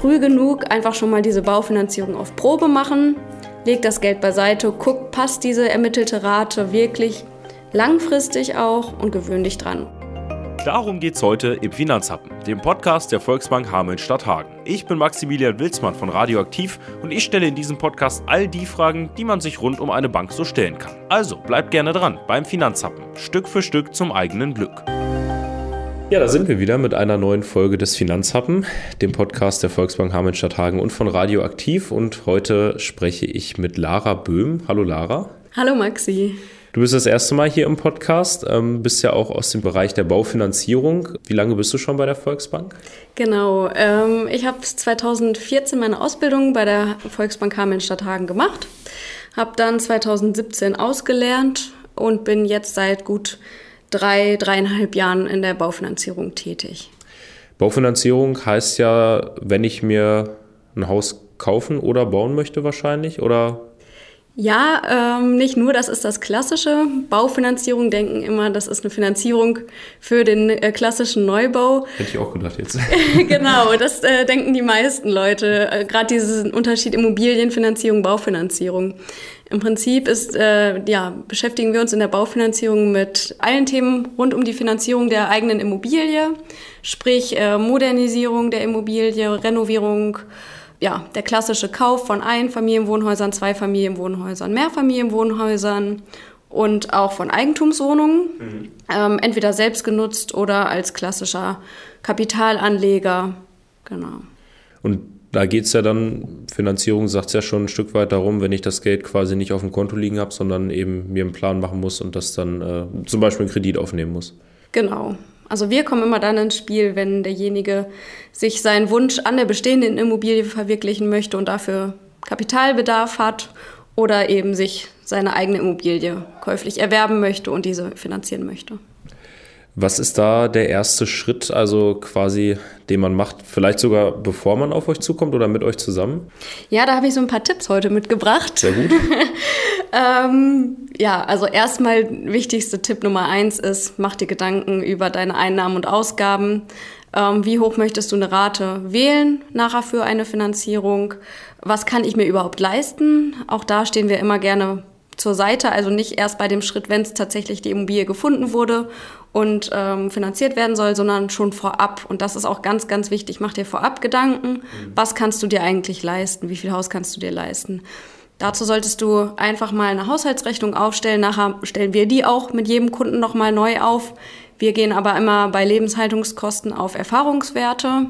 früh genug einfach schon mal diese Baufinanzierung auf Probe machen, legt das Geld beiseite, guckt, passt diese ermittelte Rate wirklich langfristig auch und gewöhn dich dran. Darum geht's heute im Finanzhappen, dem Podcast der Volksbank Hameln-Stadthagen. Ich bin Maximilian Wilsmann von Radioaktiv und ich stelle in diesem Podcast all die Fragen, die man sich rund um eine Bank so stellen kann. Also bleibt gerne dran beim Finanzhappen, Stück für Stück zum eigenen Glück. Ja, da sind wir wieder mit einer neuen Folge des Finanzhappen, dem Podcast der Volksbank Hameln-Stadthagen und von Radioaktiv. Und heute spreche ich mit Lara Böhm. Hallo Lara. Hallo Maxi. Du bist das erste Mal hier im Podcast, ähm, bist ja auch aus dem Bereich der Baufinanzierung. Wie lange bist du schon bei der Volksbank? Genau, ähm, ich habe 2014 meine Ausbildung bei der Volksbank Hameln-Stadthagen gemacht, habe dann 2017 ausgelernt und bin jetzt seit gut drei, dreieinhalb Jahren in der Baufinanzierung tätig. Baufinanzierung heißt ja, wenn ich mir ein Haus kaufen oder bauen möchte wahrscheinlich, oder ja, ähm, nicht nur, das ist das klassische. Baufinanzierung denken immer, das ist eine Finanzierung für den äh, klassischen Neubau. Hätte ich auch gedacht jetzt. genau, das äh, denken die meisten Leute. Äh, Gerade diesen Unterschied Immobilienfinanzierung, Baufinanzierung. Im Prinzip ist, äh, ja, beschäftigen wir uns in der Baufinanzierung mit allen Themen rund um die Finanzierung der eigenen Immobilie, sprich äh, Modernisierung der Immobilie, Renovierung, ja, der klassische Kauf von Einfamilienwohnhäusern, Zweifamilienwohnhäusern, Mehrfamilienwohnhäusern und auch von Eigentumswohnungen, mhm. ähm, entweder selbst genutzt oder als klassischer Kapitalanleger. Genau. Und da geht es ja dann, Finanzierung sagt es ja schon ein Stück weit darum, wenn ich das Geld quasi nicht auf dem Konto liegen habe, sondern eben mir einen Plan machen muss und das dann äh, zum Beispiel einen Kredit aufnehmen muss. Genau. Also wir kommen immer dann ins Spiel, wenn derjenige sich seinen Wunsch an der bestehenden Immobilie verwirklichen möchte und dafür Kapitalbedarf hat oder eben sich seine eigene Immobilie käuflich erwerben möchte und diese finanzieren möchte. Was ist da der erste Schritt, also quasi, den man macht, vielleicht sogar bevor man auf euch zukommt oder mit euch zusammen? Ja, da habe ich so ein paar Tipps heute mitgebracht. Sehr gut. ähm, ja, also erstmal wichtigste Tipp Nummer eins ist, mach dir Gedanken über deine Einnahmen und Ausgaben. Ähm, wie hoch möchtest du eine Rate wählen nachher für eine Finanzierung? Was kann ich mir überhaupt leisten? Auch da stehen wir immer gerne zur Seite, also nicht erst bei dem Schritt, wenn es tatsächlich die Immobilie gefunden wurde und ähm, finanziert werden soll, sondern schon vorab. Und das ist auch ganz, ganz wichtig. Mach dir vorab Gedanken, mhm. was kannst du dir eigentlich leisten, wie viel Haus kannst du dir leisten. Dazu solltest du einfach mal eine Haushaltsrechnung aufstellen. Nachher stellen wir die auch mit jedem Kunden nochmal neu auf. Wir gehen aber immer bei Lebenshaltungskosten auf Erfahrungswerte.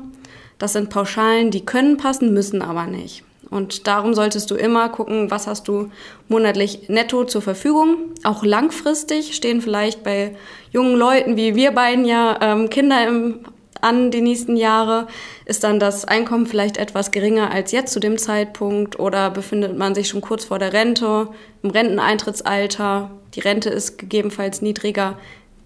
Das sind Pauschalen, die können passen, müssen aber nicht. Und darum solltest du immer gucken, was hast du monatlich netto zur Verfügung. Auch langfristig stehen vielleicht bei jungen Leuten wie wir beiden ja ähm, Kinder im an die nächsten Jahre? Ist dann das Einkommen vielleicht etwas geringer als jetzt zu dem Zeitpunkt oder befindet man sich schon kurz vor der Rente, im Renteneintrittsalter? Die Rente ist gegebenenfalls niedriger,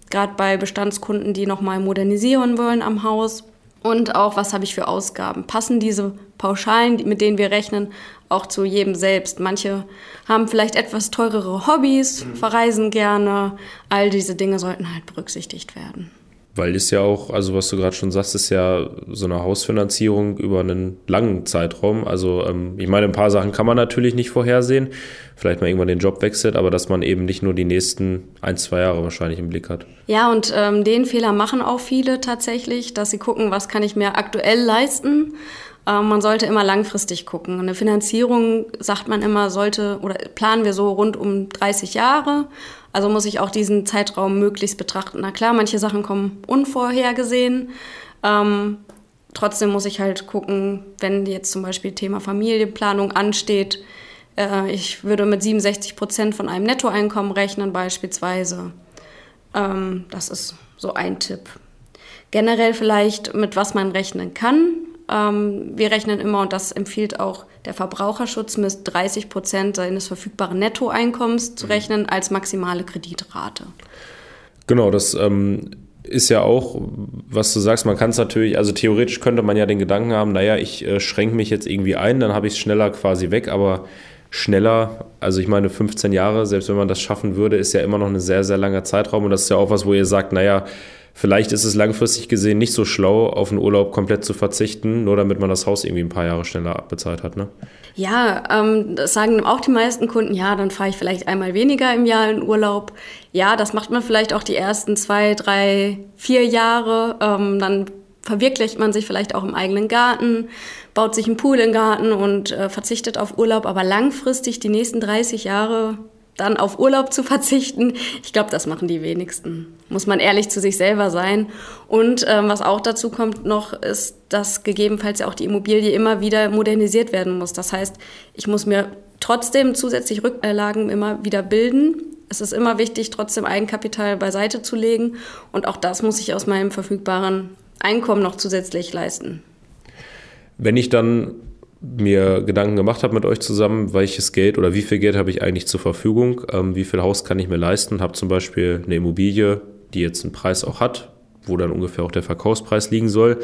gerade bei Bestandskunden, die nochmal modernisieren wollen am Haus. Und auch, was habe ich für Ausgaben? Passen diese Pauschalen, mit denen wir rechnen, auch zu jedem selbst? Manche haben vielleicht etwas teurere Hobbys, verreisen gerne. All diese Dinge sollten halt berücksichtigt werden. Weil es ja auch, also was du gerade schon sagst, ist ja so eine Hausfinanzierung über einen langen Zeitraum. Also ähm, ich meine, ein paar Sachen kann man natürlich nicht vorhersehen. Vielleicht mal irgendwann den Job wechselt, aber dass man eben nicht nur die nächsten ein, zwei Jahre wahrscheinlich im Blick hat. Ja, und ähm, den Fehler machen auch viele tatsächlich, dass sie gucken, was kann ich mir aktuell leisten. Ähm, man sollte immer langfristig gucken. Eine Finanzierung, sagt man immer, sollte oder planen wir so rund um 30 Jahre. Also muss ich auch diesen Zeitraum möglichst betrachten. Na klar, manche Sachen kommen unvorhergesehen. Ähm, trotzdem muss ich halt gucken, wenn jetzt zum Beispiel Thema Familienplanung ansteht. Äh, ich würde mit 67 Prozent von einem Nettoeinkommen rechnen beispielsweise. Ähm, das ist so ein Tipp. Generell vielleicht, mit was man rechnen kann. Ähm, wir rechnen immer, und das empfiehlt auch der Verbraucherschutz, mit 30 Prozent seines verfügbaren Nettoeinkommens zu mhm. rechnen als maximale Kreditrate. Genau, das ähm, ist ja auch, was du sagst, man kann es natürlich, also theoretisch könnte man ja den Gedanken haben, naja, ich äh, schränke mich jetzt irgendwie ein, dann habe ich es schneller quasi weg, aber schneller, also ich meine 15 Jahre, selbst wenn man das schaffen würde, ist ja immer noch ein sehr, sehr langer Zeitraum und das ist ja auch was, wo ihr sagt, naja, vielleicht ist es langfristig gesehen nicht so schlau, auf einen Urlaub komplett zu verzichten, nur damit man das Haus irgendwie ein paar Jahre schneller abbezahlt hat. Ne? Ja, ähm, das sagen auch die meisten Kunden, ja, dann fahre ich vielleicht einmal weniger im Jahr in Urlaub. Ja, das macht man vielleicht auch die ersten zwei, drei, vier Jahre. Ähm, dann verwirklicht man sich vielleicht auch im eigenen Garten, baut sich einen Pool im Garten und äh, verzichtet auf Urlaub. Aber langfristig die nächsten 30 Jahre dann auf Urlaub zu verzichten, ich glaube, das machen die wenigsten. Muss man ehrlich zu sich selber sein. Und ähm, was auch dazu kommt noch, ist, dass gegebenenfalls ja auch die Immobilie immer wieder modernisiert werden muss. Das heißt, ich muss mir trotzdem zusätzlich Rücklagen immer wieder bilden. Es ist immer wichtig, trotzdem Eigenkapital beiseite zu legen. Und auch das muss ich aus meinem verfügbaren Einkommen noch zusätzlich leisten. Wenn ich dann mir Gedanken gemacht habe mit euch zusammen, welches Geld oder wie viel Geld habe ich eigentlich zur Verfügung, ähm, wie viel Haus kann ich mir leisten, habe zum Beispiel eine Immobilie, die jetzt einen Preis auch hat, wo dann ungefähr auch der Verkaufspreis liegen soll.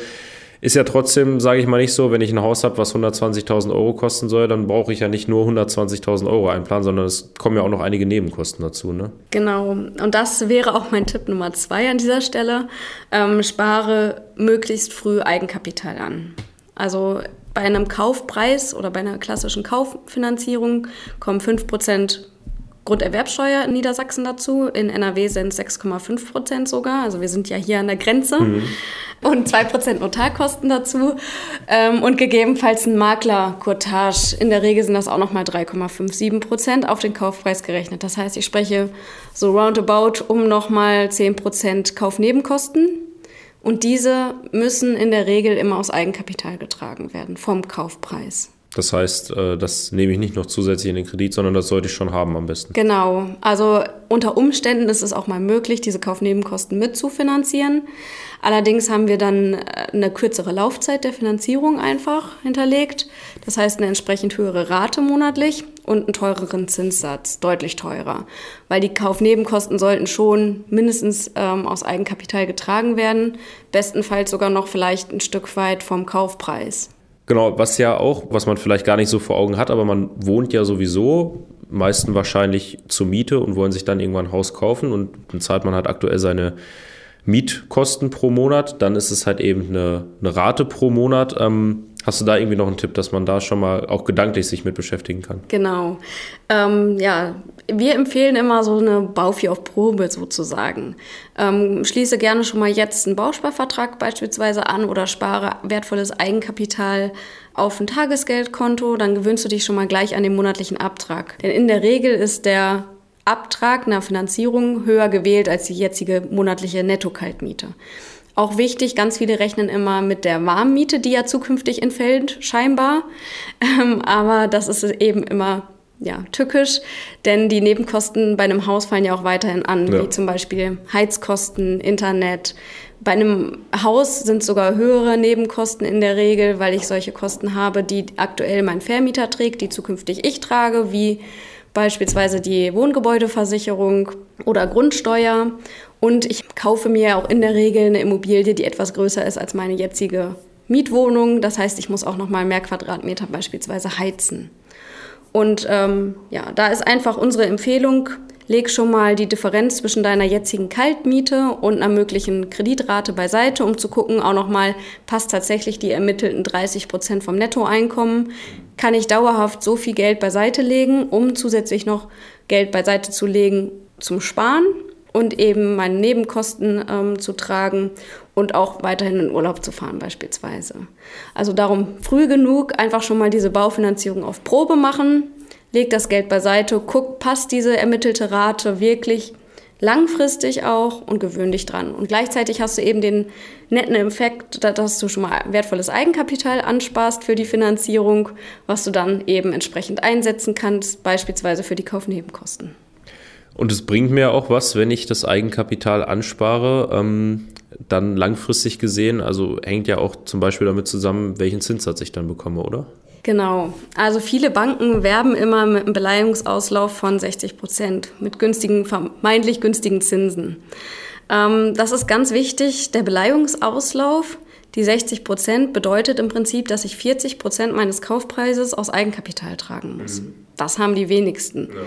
Ist ja trotzdem, sage ich mal nicht so, wenn ich ein Haus habe, was 120.000 Euro kosten soll, dann brauche ich ja nicht nur 120.000 Euro einplanen, sondern es kommen ja auch noch einige Nebenkosten dazu. Ne? Genau, und das wäre auch mein Tipp Nummer zwei an dieser Stelle. Ähm, spare möglichst früh Eigenkapital an. Also bei einem Kaufpreis oder bei einer klassischen Kauffinanzierung kommen 5% Grunderwerbsteuer in Niedersachsen dazu. In NRW sind es 6,5 Prozent sogar. Also wir sind ja hier an der Grenze. Mhm. Und 2 Prozent Notarkosten dazu. Ähm, und gegebenenfalls ein Maklercourtage. In der Regel sind das auch nochmal 3,57 Prozent auf den Kaufpreis gerechnet. Das heißt, ich spreche so roundabout um nochmal 10 Prozent Kaufnebenkosten und diese müssen in der Regel immer aus Eigenkapital getragen werden, vom Kaufpreis. Das heißt, äh, das nehme ich nicht noch zusätzlich in den Kredit, sondern das sollte ich schon haben am besten. Genau. Also unter Umständen ist es auch mal möglich, diese Kaufnebenkosten mitzufinanzieren. Allerdings haben wir dann äh, eine kürzere Laufzeit der Finanzierung einfach hinterlegt. Das heißt eine entsprechend höhere Rate monatlich und einen teureren Zinssatz, deutlich teurer. Weil die Kaufnebenkosten sollten schon mindestens ähm, aus Eigenkapital getragen werden, bestenfalls sogar noch vielleicht ein Stück weit vom Kaufpreis. Genau, was ja auch, was man vielleicht gar nicht so vor Augen hat, aber man wohnt ja sowieso, meisten wahrscheinlich zur Miete und wollen sich dann irgendwann ein Haus kaufen und dann zahlt man halt aktuell seine Mietkosten pro Monat, dann ist es halt eben eine, eine Rate pro Monat. Ähm, Hast du da irgendwie noch einen Tipp, dass man da schon mal auch gedanklich sich mit beschäftigen kann? Genau. Ähm, ja, wir empfehlen immer so eine Baufi auf Probe sozusagen. Ähm, schließe gerne schon mal jetzt einen Bausparvertrag beispielsweise an oder spare wertvolles Eigenkapital auf ein Tagesgeldkonto. Dann gewöhnst du dich schon mal gleich an den monatlichen Abtrag. Denn in der Regel ist der Abtrag einer Finanzierung höher gewählt als die jetzige monatliche Netto-Kaltmiete. Auch wichtig, ganz viele rechnen immer mit der Warmmiete, die ja zukünftig entfällt, scheinbar. Ähm, aber das ist eben immer ja, tückisch, denn die Nebenkosten bei einem Haus fallen ja auch weiterhin an, ja. wie zum Beispiel Heizkosten, Internet. Bei einem Haus sind sogar höhere Nebenkosten in der Regel, weil ich solche Kosten habe, die aktuell mein Vermieter trägt, die zukünftig ich trage, wie beispielsweise die Wohngebäudeversicherung oder Grundsteuer. Und ich kaufe mir auch in der Regel eine Immobilie, die etwas größer ist als meine jetzige Mietwohnung. Das heißt, ich muss auch noch mal mehr Quadratmeter beispielsweise heizen. Und ähm, ja, da ist einfach unsere Empfehlung, leg schon mal die Differenz zwischen deiner jetzigen Kaltmiete und einer möglichen Kreditrate beiseite, um zu gucken, auch nochmal, passt tatsächlich die ermittelten 30 Prozent vom Nettoeinkommen? Kann ich dauerhaft so viel Geld beiseite legen, um zusätzlich noch Geld beiseite zu legen zum Sparen und eben meine Nebenkosten ähm, zu tragen und auch weiterhin in Urlaub zu fahren beispielsweise. Also darum früh genug einfach schon mal diese Baufinanzierung auf Probe machen, leg das Geld beiseite, guck, passt diese ermittelte Rate wirklich langfristig auch und gewöhn dich dran. Und gleichzeitig hast du eben den netten Effekt, dass du schon mal wertvolles Eigenkapital ansparst für die Finanzierung, was du dann eben entsprechend einsetzen kannst, beispielsweise für die Kaufnebenkosten. Und es bringt mir auch was, wenn ich das Eigenkapital anspare, ähm, dann langfristig gesehen, also hängt ja auch zum Beispiel damit zusammen, welchen Zinssatz ich dann bekomme, oder? Genau. Also viele Banken werben immer mit einem Beleihungsauslauf von 60 Prozent, mit günstigen, vermeintlich günstigen Zinsen. Ähm, das ist ganz wichtig. Der Beleihungsauslauf Die 60 Prozent bedeutet im Prinzip, dass ich 40 Prozent meines Kaufpreises aus Eigenkapital tragen muss. Mhm. Das haben die wenigsten. Ja.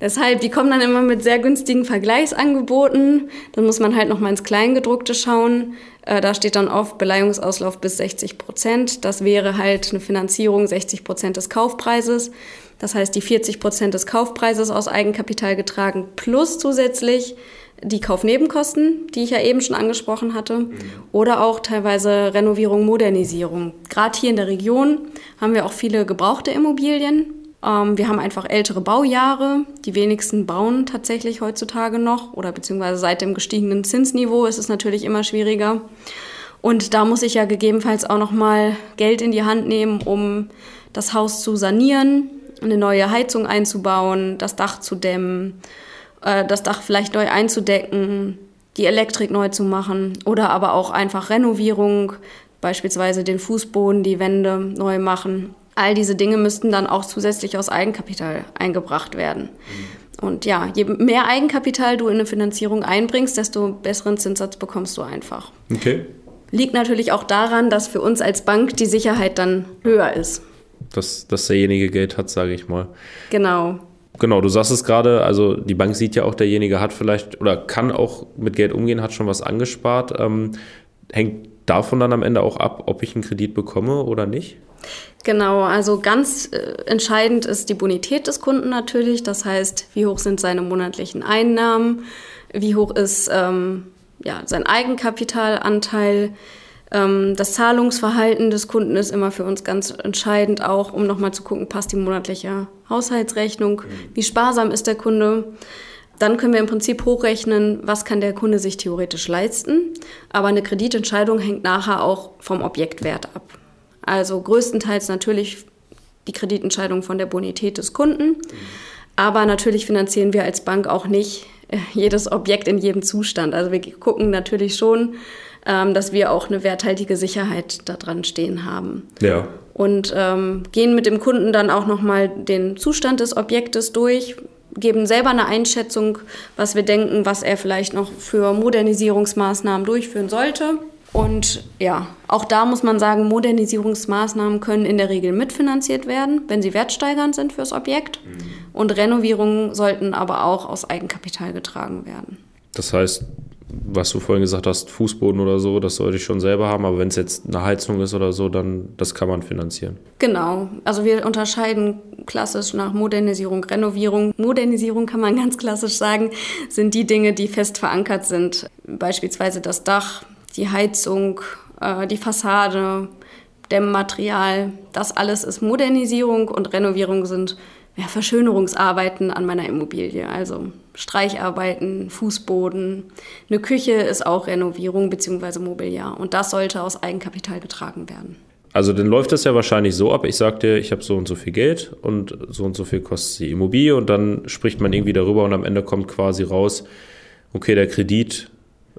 Deshalb, die kommen dann immer mit sehr günstigen Vergleichsangeboten. Dann muss man halt noch mal ins Kleingedruckte schauen. Äh, da steht dann oft Beleihungsauslauf bis 60 Prozent. Das wäre halt eine Finanzierung 60 Prozent des Kaufpreises. Das heißt, die 40 Prozent des Kaufpreises aus Eigenkapital getragen plus zusätzlich die Kaufnebenkosten, die ich ja eben schon angesprochen hatte, mhm. oder auch teilweise Renovierung, Modernisierung. Gerade hier in der Region haben wir auch viele gebrauchte Immobilien. Ähm, wir haben einfach ältere Baujahre. Die wenigsten bauen tatsächlich heutzutage noch oder beziehungsweise seit dem gestiegenen Zinsniveau ist es natürlich immer schwieriger. Und da muss ich ja gegebenenfalls auch noch mal Geld in die Hand nehmen, um das Haus zu sanieren, eine neue Heizung einzubauen, das Dach zu dämmen äh, das Dach vielleicht neu einzudecken, die Elektrik neu zu machen oder aber auch einfach Renovierung, beispielsweise den Fußboden, die Wände neu machen. All diese Dinge müssten dann auch zusätzlich aus Eigenkapital eingebracht werden. Und ja, je mehr Eigenkapital du in eine Finanzierung einbringst, desto besseren Zinssatz bekommst du einfach. Okay. Liegt natürlich auch daran, dass für uns als Bank die Sicherheit dann höher ist. Dass, dass derjenige Geld hat, sage ich mal. Genau. Genau, du sagst es gerade, also die Bank sieht ja auch, derjenige hat vielleicht oder kann auch mit Geld umgehen, hat schon was angespart. Ähm, hängt davon dann am Ende auch ab, ob ich einen Kredit bekomme oder nicht? Genau, also ganz äh, entscheidend ist die Bonität des Kunden natürlich. Das heißt, wie hoch sind seine monatlichen Einnahmen, wie hoch ist ähm, ja, sein Eigenkapitalanteil das Zahlungsverhalten des Kunden ist immer für uns ganz entscheidend, auch um nochmal zu gucken, passt die monatliche Haushaltsrechnung, mhm. wie sparsam ist der Kunde. Dann können wir im Prinzip hochrechnen, was kann der Kunde sich theoretisch leisten. Aber eine Kreditentscheidung hängt nachher auch vom Objektwert ab. Also größtenteils natürlich die Kreditentscheidung von der Bonität des Kunden. Mhm. Aber natürlich finanzieren wir als Bank auch nicht äh, jedes Objekt in jedem Zustand. Also wir gucken natürlich schon, ähm, dass wir auch eine werthaltige Sicherheit da dran stehen haben. Ja. Und ähm, gehen mit dem Kunden dann auch nochmal den Zustand des Objektes durch, geben selber eine Einschätzung, was wir denken, was er vielleicht noch für Modernisierungsmaßnahmen durchführen sollte. Und ja, auch da muss man sagen, Modernisierungsmaßnahmen können in der Regel mitfinanziert werden, wenn sie wertsteigernd sind fürs Objekt. Mhm. Und Renovierungen sollten aber auch aus Eigenkapital getragen werden. Das heißt, was du vorhin gesagt hast, Fußboden oder so, das sollte ich schon selber haben, aber wenn es jetzt eine Heizung ist oder so, dann das kann man finanzieren. Genau, also wir unterscheiden klassisch nach Modernisierung, Renovierung. Modernisierung kann man ganz klassisch sagen, sind die Dinge, die fest verankert sind, beispielsweise das Dach, die Heizung, äh, die Fassade, Dämmmaterial, das alles ist Modernisierung und Renovierung sind ja, Verschönerungsarbeiten an meiner Immobilie. Also Streicharbeiten, Fußboden. Eine Küche ist auch Renovierung bzw. Mobiliar. Und das sollte aus Eigenkapital getragen werden. Also dann läuft das ja wahrscheinlich so ab, ich sag dir, ich habe so und so viel Geld und so und so viel kostet die Immobilie und dann spricht man irgendwie darüber und am Ende kommt quasi raus, okay, der Kredit,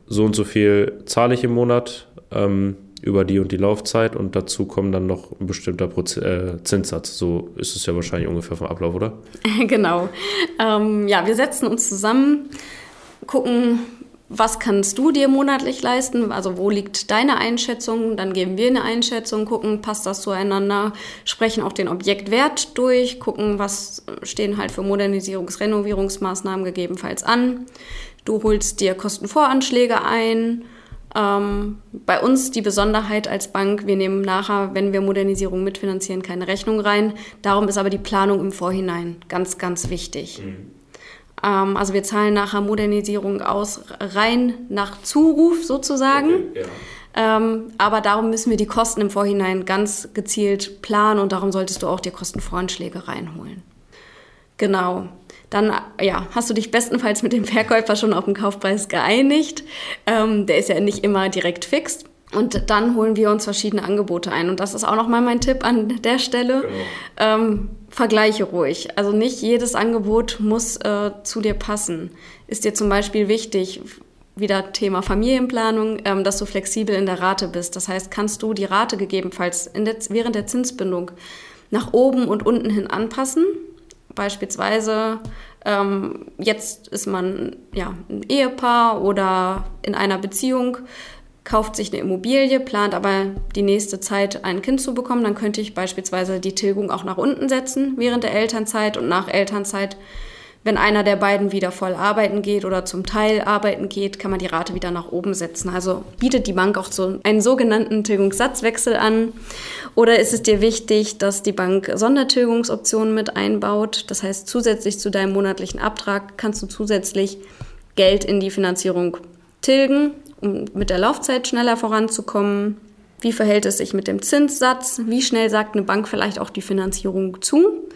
so und so viel zahle ich im Monat, ähm, über die und die Laufzeit und dazu kommen dann noch ein bestimmter Proz äh, Zinssatz. So ist es ja wahrscheinlich ungefähr vom Ablauf, oder? genau. Ähm, ja, wir setzen uns zusammen, gucken, was kannst du dir monatlich leisten? Also wo liegt deine Einschätzung? Dann geben wir eine Einschätzung, gucken, passt das zueinander, sprechen auch den Objektwert durch, gucken, was stehen halt für Modernisierungs-, Renovierungsmaßnahmen gegebenenfalls an. Du holst dir Kostenvoranschläge ein ähm, bei uns die Besonderheit als Bank, wir nehmen nachher, wenn wir Modernisierung mitfinanzieren, keine Rechnung rein. Darum ist aber die Planung im Vorhinein ganz, ganz wichtig. Mhm. Ähm, also wir zahlen nachher Modernisierung aus, rein nach Zuruf sozusagen. Okay, ja. ähm, aber darum müssen wir die Kosten im Vorhinein ganz gezielt planen und darum solltest du auch die Kostenvoranschläge reinholen. Genau dann ja, hast du dich bestenfalls mit dem Verkäufer schon auf den Kaufpreis geeinigt. Ähm, der ist ja nicht immer direkt fix. Und dann holen wir uns verschiedene Angebote ein. Und das ist auch nochmal mein Tipp an der Stelle. Genau. Ähm, vergleiche ruhig. Also nicht jedes Angebot muss äh, zu dir passen. Ist dir zum Beispiel wichtig, wieder Thema Familienplanung, ähm, dass du flexibel in der Rate bist. Das heißt, kannst du die Rate gegebenenfalls der, während der Zinsbindung nach oben und unten hin anpassen Beispielsweise ähm, jetzt ist man ja ein Ehepaar oder in einer Beziehung, kauft sich eine Immobilie, plant aber die nächste Zeit ein Kind zu bekommen, dann könnte ich beispielsweise die Tilgung auch nach unten setzen während der Elternzeit und nach Elternzeit wenn einer der beiden wieder voll arbeiten geht oder zum Teil arbeiten geht, kann man die Rate wieder nach oben setzen. Also bietet die Bank auch so einen sogenannten Tilgungssatzwechsel an. Oder ist es dir wichtig, dass die Bank Sondertilgungsoptionen mit einbaut? Das heißt, zusätzlich zu deinem monatlichen Abtrag kannst du zusätzlich Geld in die Finanzierung tilgen, um mit der Laufzeit schneller voranzukommen. Wie verhält es sich mit dem Zinssatz? Wie schnell sagt eine Bank vielleicht auch die Finanzierung zu?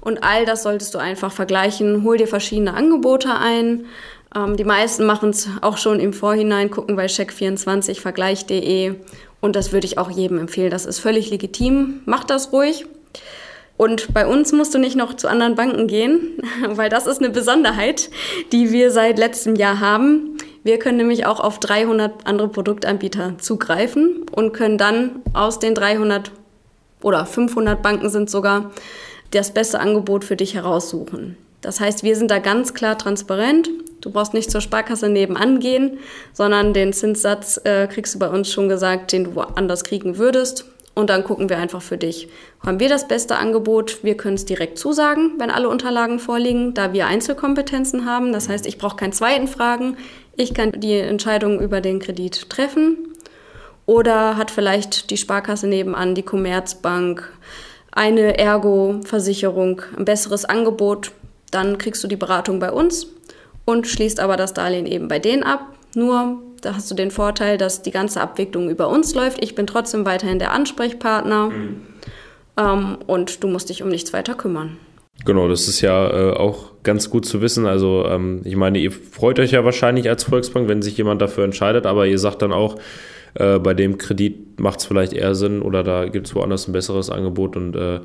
Und all das solltest du einfach vergleichen. Hol dir verschiedene Angebote ein. Ähm, die meisten machen es auch schon im Vorhinein, gucken bei check24 vergleich.de. Und das würde ich auch jedem empfehlen. Das ist völlig legitim. Mach das ruhig. Und bei uns musst du nicht noch zu anderen Banken gehen, weil das ist eine Besonderheit, die wir seit letztem Jahr haben. Wir können nämlich auch auf 300 andere Produktanbieter zugreifen und können dann aus den 300 oder 500 Banken sind sogar das beste Angebot für dich heraussuchen. Das heißt, wir sind da ganz klar transparent. Du brauchst nicht zur Sparkasse nebenan gehen, sondern den Zinssatz äh, kriegst du bei uns schon gesagt, den du woanders kriegen würdest. Und dann gucken wir einfach für dich. Haben wir das beste Angebot? Wir können es direkt zusagen, wenn alle Unterlagen vorliegen, da wir Einzelkompetenzen haben. Das heißt, ich brauche keinen zweiten Fragen. Ich kann die Entscheidung über den Kredit treffen. Oder hat vielleicht die Sparkasse nebenan, die Commerzbank, eine Ergo-Versicherung, ein besseres Angebot, dann kriegst du die Beratung bei uns und schließt aber das Darlehen eben bei denen ab. Nur, da hast du den Vorteil, dass die ganze Abwicklung über uns läuft. Ich bin trotzdem weiterhin der Ansprechpartner mhm. ähm, und du musst dich um nichts weiter kümmern. Genau, das ist ja äh, auch ganz gut zu wissen. Also ähm, ich meine, ihr freut euch ja wahrscheinlich als Volksbank, wenn sich jemand dafür entscheidet, aber ihr sagt dann auch, äh, bei dem Kredit macht es vielleicht eher Sinn oder da gibt es woanders ein besseres Angebot und äh,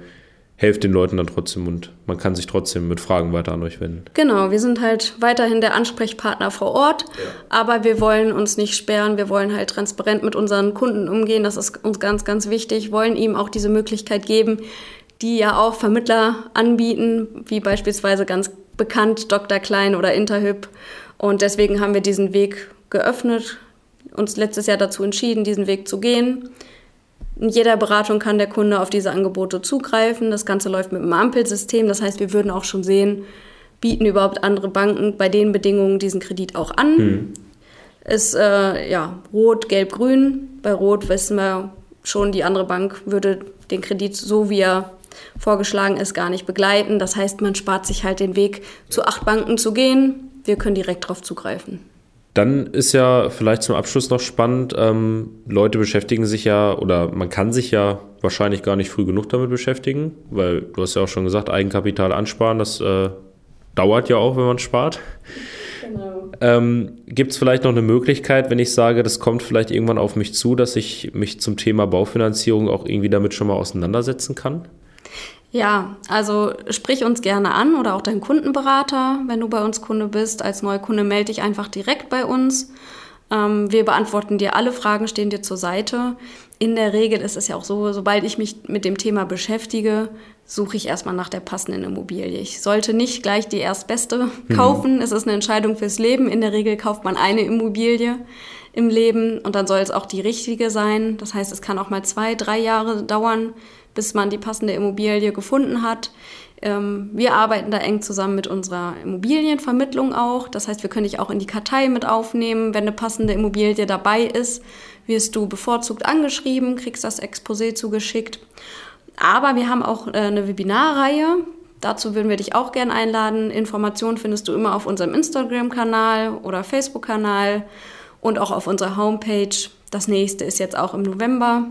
helft den Leuten dann trotzdem und man kann sich trotzdem mit Fragen weiter an euch wenden. Genau, wir sind halt weiterhin der Ansprechpartner vor Ort, ja. aber wir wollen uns nicht sperren, wir wollen halt transparent mit unseren Kunden umgehen, das ist uns ganz, ganz wichtig, wollen ihm auch diese Möglichkeit geben, die ja auch Vermittler anbieten, wie beispielsweise ganz bekannt Dr. Klein oder Interhyp und deswegen haben wir diesen Weg geöffnet, uns letztes Jahr dazu entschieden, diesen Weg zu gehen. In jeder Beratung kann der Kunde auf diese Angebote zugreifen. Das Ganze läuft mit einem Ampelsystem. Das heißt, wir würden auch schon sehen, bieten überhaupt andere Banken bei den Bedingungen diesen Kredit auch an. Mhm. Ist äh, ja rot, gelb, grün. Bei rot wissen wir schon, die andere Bank würde den Kredit so wie er vorgeschlagen ist, gar nicht begleiten. Das heißt, man spart sich halt den Weg, zu acht Banken zu gehen. Wir können direkt darauf zugreifen. Dann ist ja vielleicht zum Abschluss noch spannend, ähm, Leute beschäftigen sich ja oder man kann sich ja wahrscheinlich gar nicht früh genug damit beschäftigen, weil du hast ja auch schon gesagt, Eigenkapital ansparen, das äh, dauert ja auch, wenn man spart. Genau. Ähm, Gibt es vielleicht noch eine Möglichkeit, wenn ich sage, das kommt vielleicht irgendwann auf mich zu, dass ich mich zum Thema Baufinanzierung auch irgendwie damit schon mal auseinandersetzen kann? Ja, also sprich uns gerne an oder auch deinen Kundenberater, wenn du bei uns Kunde bist. Als Neukunde melde dich einfach direkt bei uns. Ähm, wir beantworten dir alle Fragen, stehen dir zur Seite. In der Regel ist es ja auch so, sobald ich mich mit dem Thema beschäftige, suche ich erstmal nach der passenden Immobilie. Ich sollte nicht gleich die erstbeste mhm. kaufen. Mhm. Es ist eine Entscheidung fürs Leben. In der Regel kauft man eine Immobilie im Leben und dann soll es auch die richtige sein. Das heißt, es kann auch mal zwei, drei Jahre dauern, bis man die passende Immobilie gefunden hat. Ähm, wir arbeiten da eng zusammen mit unserer Immobilienvermittlung auch. Das heißt, wir können dich auch in die Kartei mit aufnehmen. Wenn eine passende Immobilie dabei ist, wirst du bevorzugt angeschrieben, kriegst das Exposé zugeschickt. Aber wir haben auch äh, eine Webinarreihe. Dazu würden wir dich auch gerne einladen. Informationen findest du immer auf unserem Instagram-Kanal oder Facebook-Kanal und auch auf unserer Homepage. Das nächste ist jetzt auch im November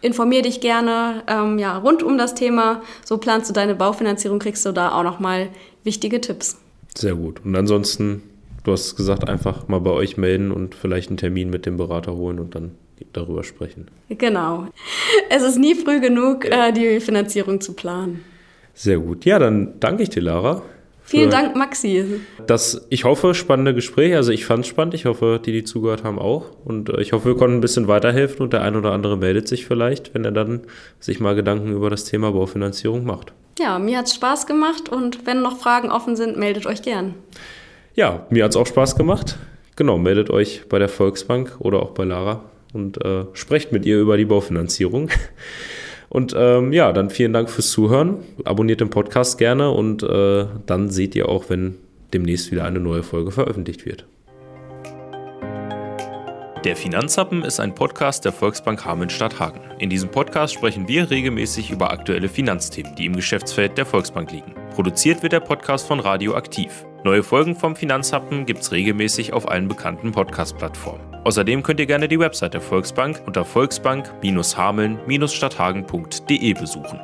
informier dich gerne ähm, ja, rund um das Thema. So planst du deine Baufinanzierung, kriegst du da auch nochmal wichtige Tipps. Sehr gut. Und ansonsten, du hast gesagt, einfach mal bei euch melden und vielleicht einen Termin mit dem Berater holen und dann darüber sprechen. Genau. Es ist nie früh genug, äh, die Finanzierung zu planen. Sehr gut. Ja, dann danke ich dir, Lara. Vielen Dank, Maxi. Das, ich hoffe, spannende Gespräche. Also ich fand es spannend. Ich hoffe, die, die zugehört haben, auch. Und äh, ich hoffe, wir konnten ein bisschen weiterhelfen und der ein oder andere meldet sich vielleicht, wenn er dann sich mal Gedanken über das Thema Baufinanzierung macht. Ja, mir hat es Spaß gemacht und wenn noch Fragen offen sind, meldet euch gern. Ja, mir hat es auch Spaß gemacht. Genau, meldet euch bei der Volksbank oder auch bei Lara, und äh, sprecht mit ihr über die Baufinanzierung. Und ähm, ja, dann vielen Dank fürs Zuhören. Abonniert den Podcast gerne und äh, dann seht ihr auch, wenn demnächst wieder eine neue Folge veröffentlicht wird. Der Finanzhappen ist ein Podcast der Volksbank Hameln-Stadt Hagen. In diesem Podcast sprechen wir regelmäßig über aktuelle Finanzthemen, die im Geschäftsfeld der Volksbank liegen. Produziert wird der Podcast von Radio Aktiv. Neue Folgen vom Finanzhappen gibt es regelmäßig auf allen bekannten Podcast-Plattformen. Außerdem könnt ihr gerne die Website der Volksbank unter volksbank-hameln-stadthagen.de besuchen.